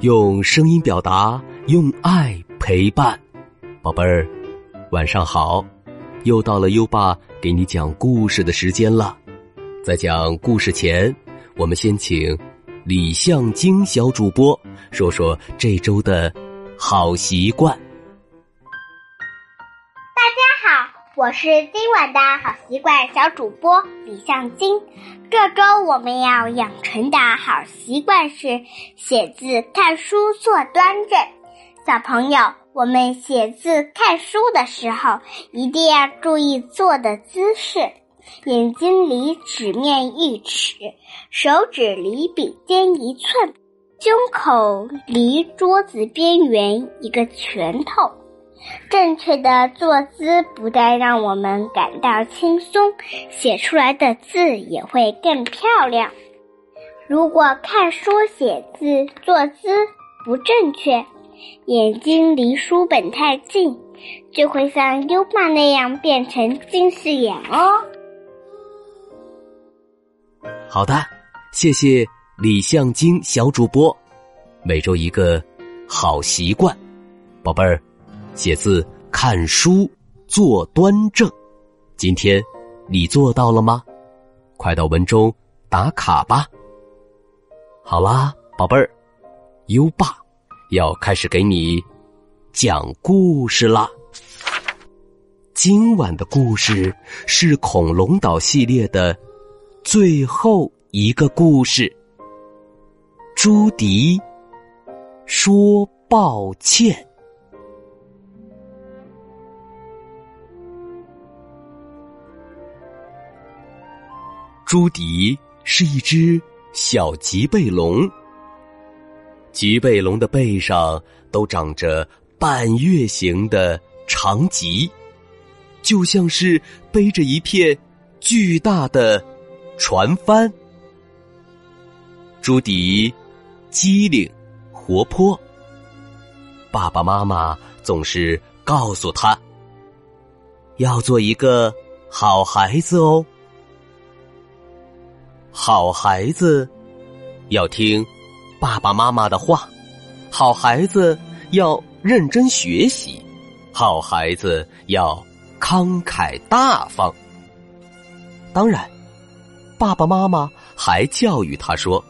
用声音表达，用爱陪伴。宝贝儿，晚上好！又到了优爸给你讲故事的时间了。在讲故事前，我们先请李向京小主播说说这周的好习惯。我是今晚的好习惯小主播李向京。这周我们要养成的好习惯是写字、看书、坐端正。小朋友，我们写字、看书的时候一定要注意坐的姿势，眼睛离纸面一尺，手指离笔尖一寸，胸口离桌子边缘一个拳头。正确的坐姿不但让我们感到轻松，写出来的字也会更漂亮。如果看书写字坐姿不正确，眼睛离书本太近，就会像优爸那样变成近视眼哦。好的，谢谢李向京小主播。每周一个好习惯，宝贝儿。写字、看书、坐端正，今天你做到了吗？快到文中打卡吧。好啦，宝贝儿，优爸要开始给你讲故事啦。今晚的故事是恐龙岛系列的最后一个故事。朱迪说抱歉。朱迪是一只小棘背龙，棘背龙的背上都长着半月形的长棘，就像是背着一片巨大的船帆。朱迪机灵活泼，爸爸妈妈总是告诉他要做一个好孩子哦。好孩子要听爸爸妈妈的话，好孩子要认真学习，好孩子要慷慨大方。当然，爸爸妈妈还教育他说：“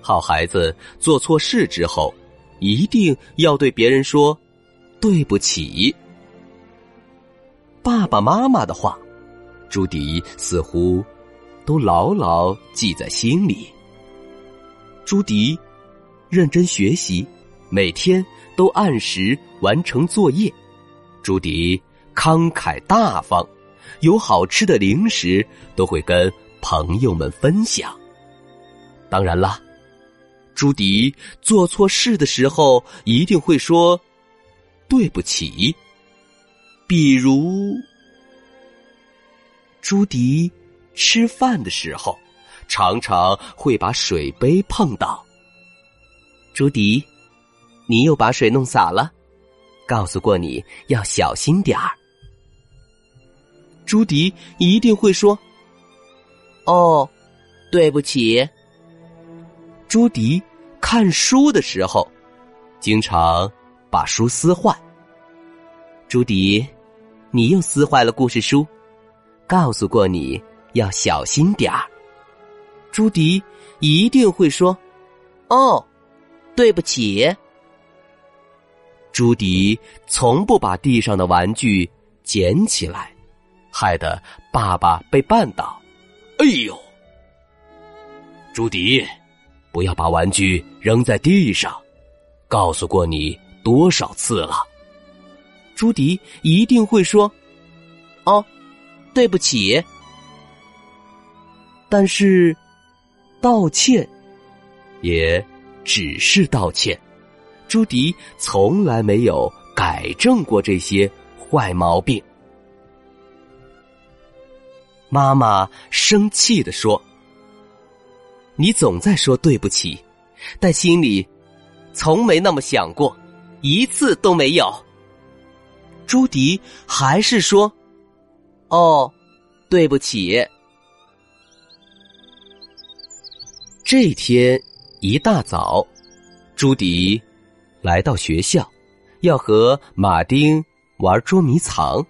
好孩子做错事之后，一定要对别人说对不起。”爸爸妈妈的话，朱迪似乎。都牢牢记在心里。朱迪认真学习，每天都按时完成作业。朱迪慷慨大方，有好吃的零食都会跟朋友们分享。当然啦，朱迪做错事的时候一定会说对不起。比如，朱迪。吃饭的时候，常常会把水杯碰到。朱迪，你又把水弄洒了，告诉过你要小心点儿。朱迪一定会说：“哦，对不起。”朱迪看书的时候，经常把书撕坏。朱迪，你又撕坏了故事书，告诉过你。要小心点儿，朱迪一定会说：“哦，对不起。”朱迪从不把地上的玩具捡起来，害得爸爸被绊倒。哎呦！朱迪，不要把玩具扔在地上，告诉过你多少次了。朱迪一定会说：“哦，对不起。”但是，道歉也只是道歉。朱迪从来没有改正过这些坏毛病。妈妈生气的说：“你总在说对不起，但心里从没那么想过，一次都没有。”朱迪还是说：“哦，对不起。”这天一大早，朱迪来到学校，要和马丁玩捉迷藏。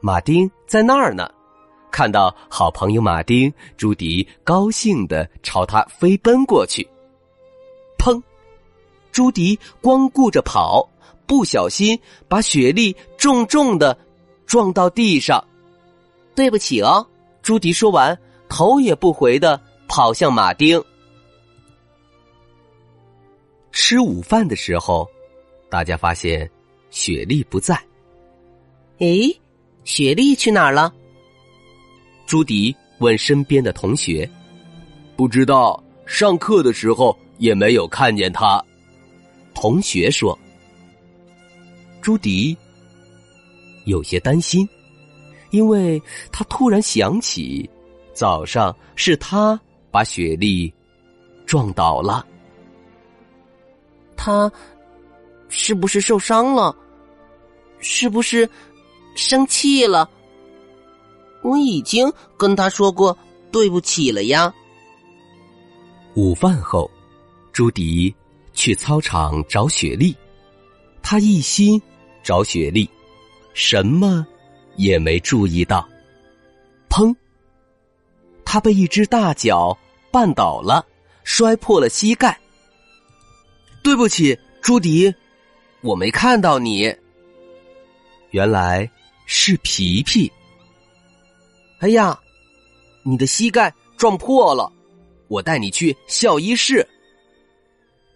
马丁在那儿呢，看到好朋友马丁，朱迪高兴的朝他飞奔过去。砰！朱迪光顾着跑，不小心把雪莉重重的撞到地上。对不起哦，朱迪说完，头也不回的跑向马丁。吃午饭的时候，大家发现雪莉不在。诶，雪莉去哪儿了？朱迪问身边的同学：“不知道，上课的时候也没有看见他。”同学说：“朱迪有些担心，因为他突然想起，早上是他把雪莉撞倒了。”他是不是受伤了？是不是生气了？我已经跟他说过对不起了呀。午饭后，朱迪去操场找雪莉，他一心找雪莉，什么也没注意到。砰！他被一只大脚绊倒了，摔破了膝盖。对不起，朱迪，我没看到你。原来是皮皮。哎呀，你的膝盖撞破了，我带你去校医室。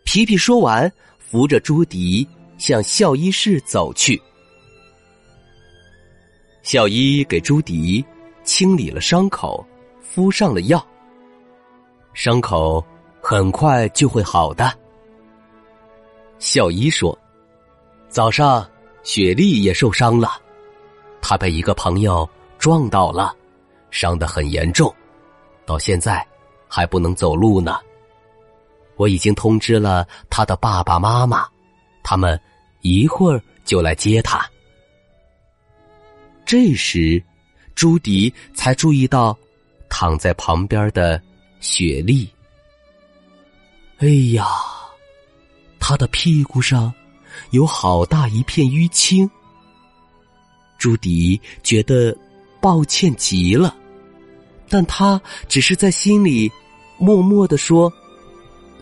皮皮说完，扶着朱迪向校医室走去。校医给朱迪清理了伤口，敷上了药，伤口很快就会好的。校医说：“早上，雪莉也受伤了，她被一个朋友撞倒了，伤得很严重，到现在还不能走路呢。我已经通知了他的爸爸妈妈，他们一会儿就来接他。”这时，朱迪才注意到躺在旁边的雪莉。哎呀！他的屁股上有好大一片淤青，朱迪觉得抱歉极了，但他只是在心里默默的说：“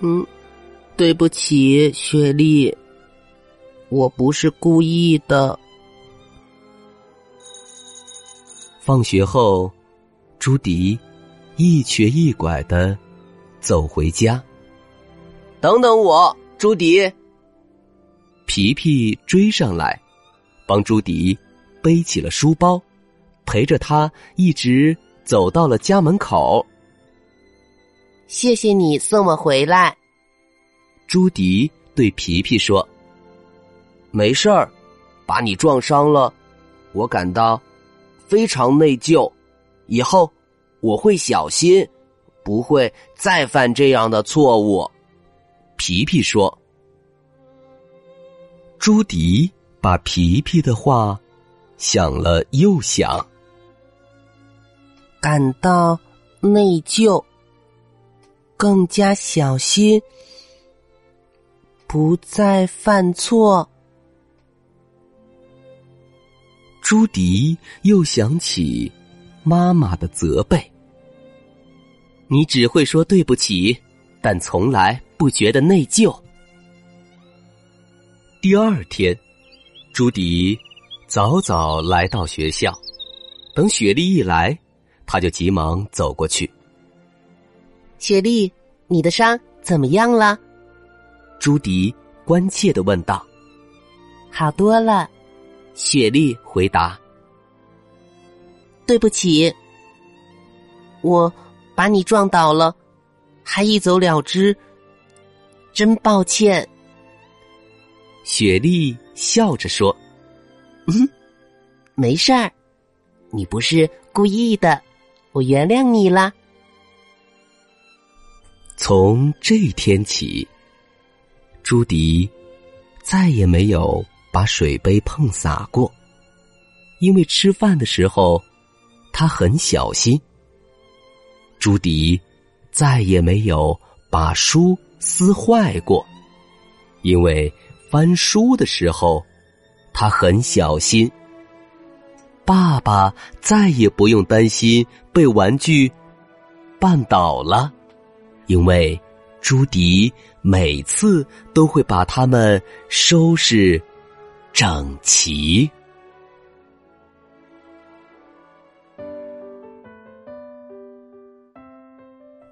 嗯，对不起，雪莉，我不是故意的。”放学后，朱迪一瘸一拐的走回家。等等我。朱迪，皮皮追上来，帮朱迪背起了书包，陪着他一直走到了家门口。谢谢你送我回来，朱迪对皮皮说：“没事儿，把你撞伤了，我感到非常内疚，以后我会小心，不会再犯这样的错误。”皮皮说：“朱迪把皮皮的话想了又想，感到内疚，更加小心，不再犯错。”朱迪又想起妈妈的责备：“你只会说对不起，但从来……”不觉得内疚。第二天，朱迪早早来到学校，等雪莉一来，他就急忙走过去。雪莉，你的伤怎么样了？朱迪关切的问道。好多了，雪莉回答。对不起，我把你撞倒了，还一走了之。真抱歉，雪莉笑着说：“嗯，没事儿，你不是故意的，我原谅你啦。”从这天起，朱迪再也没有把水杯碰洒过，因为吃饭的时候他很小心。朱迪再也没有把书。撕坏过，因为翻书的时候，他很小心。爸爸再也不用担心被玩具绊倒了，因为朱迪每次都会把它们收拾整齐。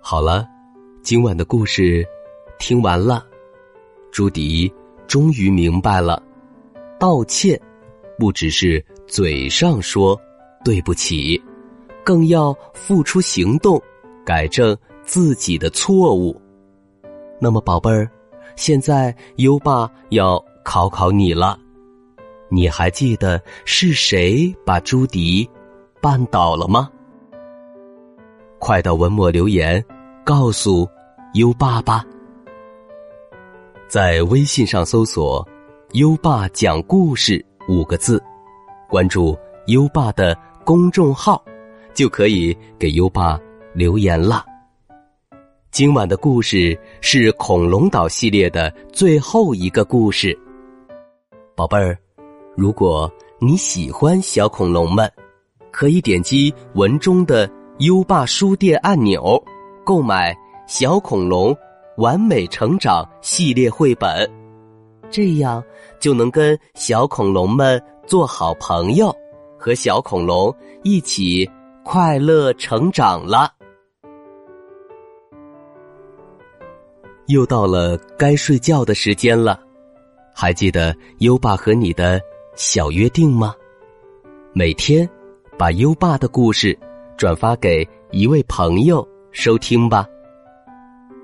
好了，今晚的故事听完了，朱迪终于明白了，道歉不只是嘴上说对不起，更要付出行动，改正自己的错误。那么，宝贝儿，现在优爸要考考你了，你还记得是谁把朱迪绊倒了吗？快到文末留言。告诉优爸爸，在微信上搜索“优爸讲故事”五个字，关注优爸的公众号，就可以给优爸留言了。今晚的故事是恐龙岛系列的最后一个故事，宝贝儿，如果你喜欢小恐龙们，可以点击文中的优爸书店按钮。购买《小恐龙完美成长》系列绘本，这样就能跟小恐龙们做好朋友，和小恐龙一起快乐成长了。又到了该睡觉的时间了，还记得优爸和你的小约定吗？每天把优爸的故事转发给一位朋友。收听吧。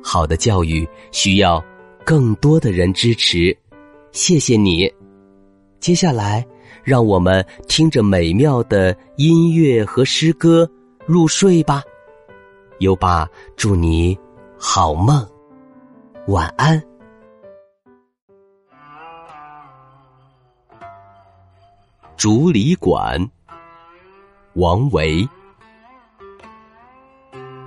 好的教育需要更多的人支持，谢谢你。接下来，让我们听着美妙的音乐和诗歌入睡吧。优爸祝你好梦，晚安。竹里馆，王维。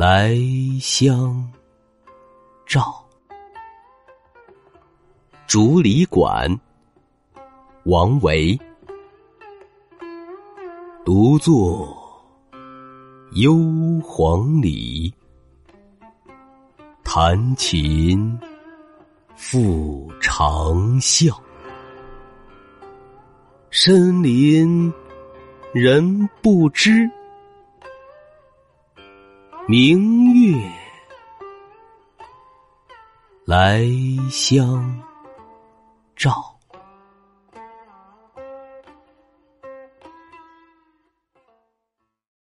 来相照，竹里馆，王维。独坐幽篁里，弹琴复长啸。深林人不知。明月来相照。